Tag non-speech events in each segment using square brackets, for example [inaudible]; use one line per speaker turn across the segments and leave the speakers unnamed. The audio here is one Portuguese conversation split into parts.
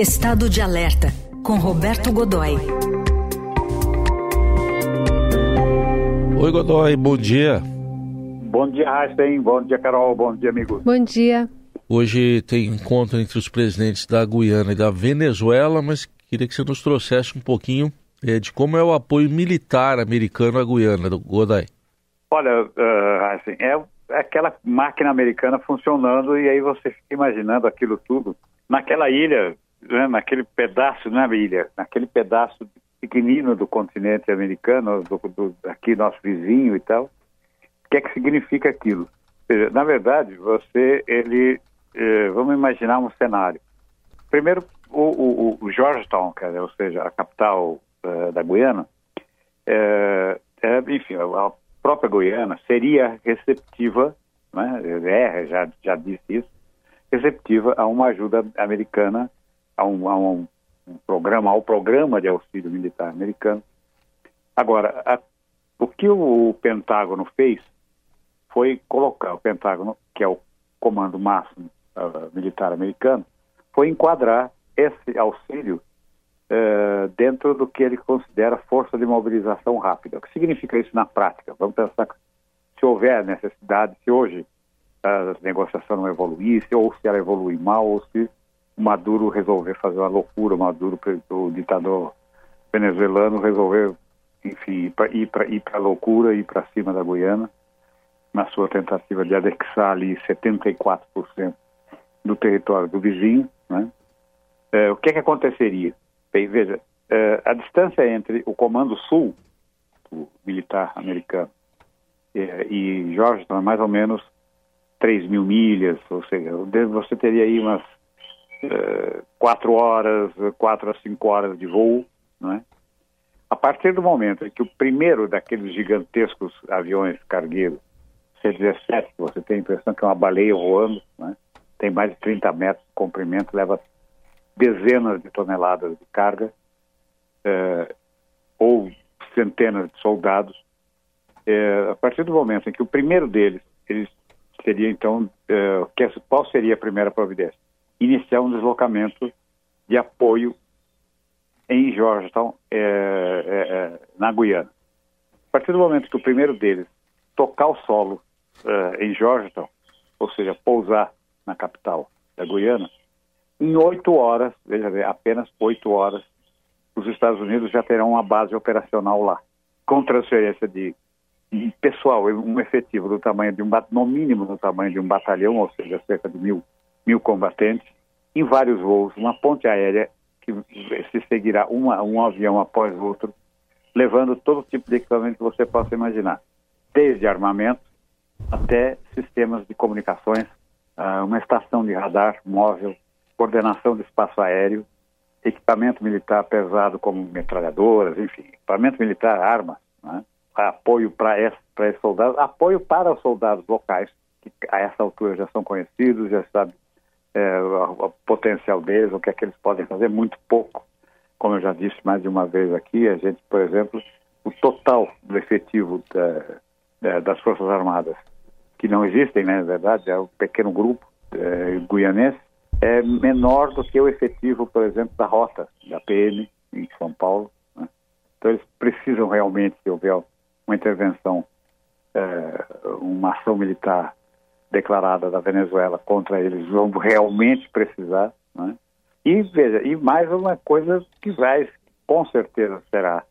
Estado de Alerta, com Roberto Godoy.
Oi, Godoy, bom dia.
Bom dia, Einstein. Bom dia, Carol. Bom dia, amigos.
Bom dia.
Hoje tem encontro entre os presidentes da Guiana e da Venezuela, mas queria que você nos trouxesse um pouquinho é, de como é o apoio militar americano à Guiana, do Godoy.
Olha, uh, assim, é aquela máquina americana funcionando e aí você fica imaginando aquilo tudo naquela ilha, né, naquele pedaço, não é ilha, naquele pedaço pequenino do continente americano, do, do, aqui nosso vizinho e tal. O que é que significa aquilo? Na verdade, você, ele, eh, vamos imaginar um cenário. Primeiro, o, o, o Georgetown, ou seja, a capital uh, da Guiana, é, é, enfim, a própria Guiana seria receptiva, né, é, já, já disse isso, receptiva a uma ajuda americana, a um, a um, um programa, ao programa de auxílio militar americano. Agora, a, o que o, o Pentágono fez foi colocar o Pentágono, que é o comando máximo uh, militar americano, foi enquadrar esse auxílio uh, dentro do que ele considera força de mobilização rápida. O que significa isso na prática? Vamos pensar que se houver necessidade, se hoje a negociação não evoluísse, ou se ela evolui mal, ou se Maduro resolver fazer uma loucura, o Maduro, o ditador venezuelano, resolver, enfim, ir para para loucura, ir para cima da Guiana, na sua tentativa de anexar ali 74% do território do vizinho, né? É, o que é que aconteceria? Bem, veja, é, a distância entre o Comando Sul, o militar americano, é, e Georgetown é mais ou menos 3 mil milhas, ou seja, você teria aí umas quatro horas, quatro a cinco horas de voo, né? A partir do momento em que o primeiro daqueles gigantescos aviões cargueiros, C-17, que você tem a impressão que é uma baleia voando, né? tem mais de 30 metros de comprimento, leva dezenas de toneladas de carga, uh, ou centenas de soldados. Uh, a partir do momento em que o primeiro deles, eles seria então, uh, que, qual seria a primeira providência? Iniciar um deslocamento de apoio em Georgetown, é, é, na Guiana. A partir do momento que o primeiro deles tocar o solo uh, em Georgetown, ou seja, pousar na capital da Guiana, em oito horas, veja bem, apenas oito horas, os Estados Unidos já terão uma base operacional lá, com transferência de pessoal, um efetivo do tamanho de um, no mínimo do tamanho de um batalhão, ou seja, cerca de mil, mil combatentes, em vários voos, uma ponte aérea que se seguirá uma, um avião após o outro, levando todo tipo de equipamento que você possa imaginar, desde armamento até sistemas de comunicações, ah, uma estação de radar móvel, coordenação de espaço aéreo, equipamento militar pesado como metralhadoras, enfim, equipamento militar, armas, né? apoio para esses soldados, apoio para os soldados locais, que a essa altura já são conhecidos, já sabe é, o, potencial deles, o que é que eles podem fazer, muito pouco. Como eu já disse mais de uma vez aqui, a gente, por exemplo, o total do efetivo da, da, das Forças Armadas, que não existem, né, verdade, é um pequeno grupo é, guianense, é menor do que o efetivo, por exemplo, da rota da PM em São Paulo. Né? Então eles precisam realmente, se houver uma intervenção, é, uma ação militar declarada da Venezuela contra eles, vão realmente precisar. Né? E veja, e mais uma coisa que vai, com certeza será,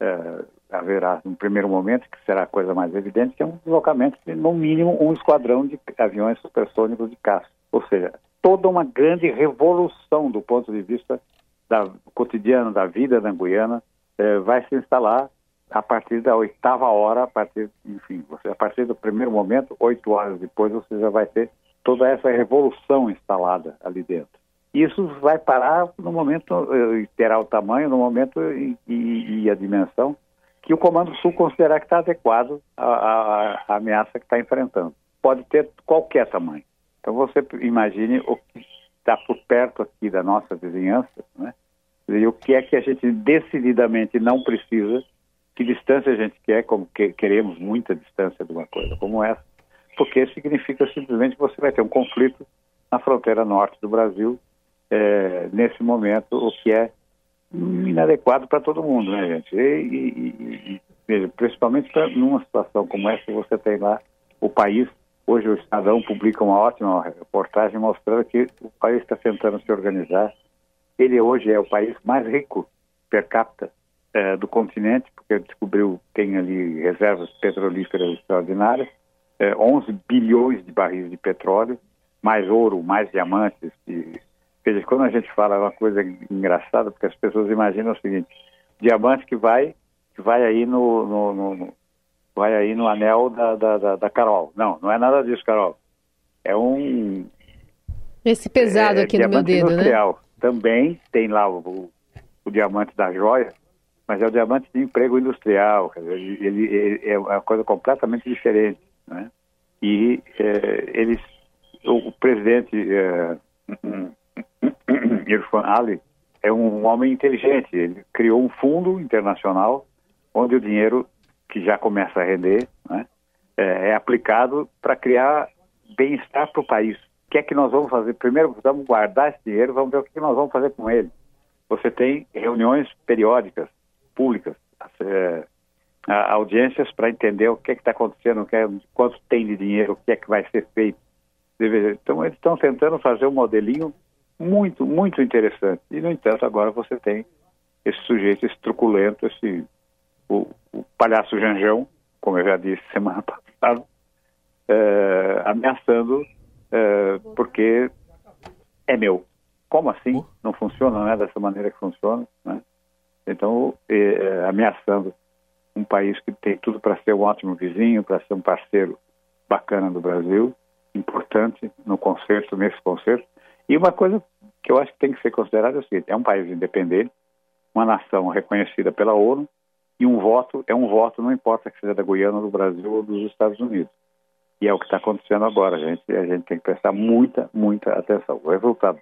é, haverá no primeiro momento, que será a coisa mais evidente, que é um deslocamento de, no mínimo, um esquadrão de aviões supersônicos de caça. Ou seja, toda uma grande revolução do ponto de vista da, cotidiano da vida da Guiana é, vai se instalar a partir da oitava hora, a partir, enfim, você, a partir do primeiro momento, oito horas depois, você já vai ter toda essa revolução instalada ali dentro. Isso vai parar no momento, eh, terá o tamanho, no momento e, e, e a dimensão que o Comando Sul considerar que está adequado à, à, ameaça que está enfrentando. Pode ter qualquer tamanho. Então você imagine o que está por perto aqui da nossa vizinhança, né? E o que é que a gente decididamente não precisa que distância a gente quer, como que, queremos muita distância de uma coisa como essa, porque significa simplesmente que você vai ter um conflito na fronteira norte do Brasil é, nesse momento, o que é inadequado para todo mundo, né, gente? E, e, e principalmente pra, numa situação como essa, você tem lá o país. Hoje o Estadão publica uma ótima reportagem mostrando que o país está tentando se organizar. Ele hoje é o país mais rico per capita é, do continente, porque descobriu tem ali reservas petrolíferas extraordinárias, é, 11 bilhões de barris de petróleo, mais ouro, mais diamantes. E, quando a gente fala uma coisa engraçada, porque as pessoas imaginam o seguinte: diamante que vai, que vai aí no, no, no vai aí no anel da, da, da, da, Carol. Não, não é nada disso, Carol. É um
esse pesado é, aqui no meu dedo, né? industrial. né?
Também tem lá o, o, o, diamante da joia, mas é o diamante de emprego industrial. Dizer, ele, ele, é uma coisa completamente diferente, né? E é, eles, o, o presidente é, [coughs] Irfan Ali é um homem inteligente. Ele criou um fundo internacional onde o dinheiro que já começa a render né, é, é aplicado para criar bem-estar para o país. O que é que nós vamos fazer? Primeiro, vamos guardar esse dinheiro, vamos ver o que nós vamos fazer com ele. Você tem reuniões periódicas, audiências para entender o que é está acontecendo, é, quanto tem de dinheiro, o que é que vai ser feito. Então, eles estão tentando fazer um modelinho muito, muito interessante. E, no entanto, agora você tem esse sujeito, esse truculento, esse, o, o palhaço Janjão, como eu já disse [laughs] semana passada, é, ameaçando é, porque é meu. Como assim? Não funciona, não é dessa maneira que funciona. Né? Então, é, ameaçando um país que tem tudo para ser um ótimo vizinho, para ser um parceiro bacana do Brasil, importante no concerto, nesse concerto. E uma coisa que eu acho que tem que ser considerada é o seguinte: é um país independente, uma nação reconhecida pela ONU, e um voto é um voto, não importa que seja da Guiana, do Brasil ou dos Estados Unidos. E é o que está acontecendo agora, gente. A gente tem que prestar muita, muita atenção. O resultado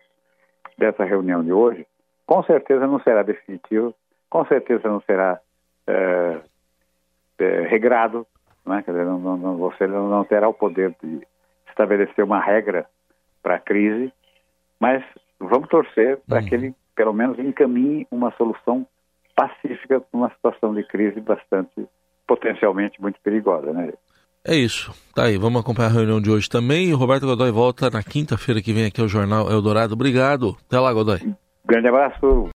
dessa reunião de hoje, com certeza não será definitivo, com certeza não será é, é, regrado, né? Quer dizer, não, não, você não terá o poder de estabelecer uma regra para a crise, mas vamos torcer para uhum. que ele, pelo menos, encaminhe uma solução pacífica para uma situação de crise bastante, potencialmente muito perigosa, né?
É isso. Tá aí, vamos acompanhar a reunião de hoje também. O Roberto Godoy volta na quinta-feira que vem aqui ao Jornal Eldorado. Obrigado. Até lá, Godoy.
Grande abraço.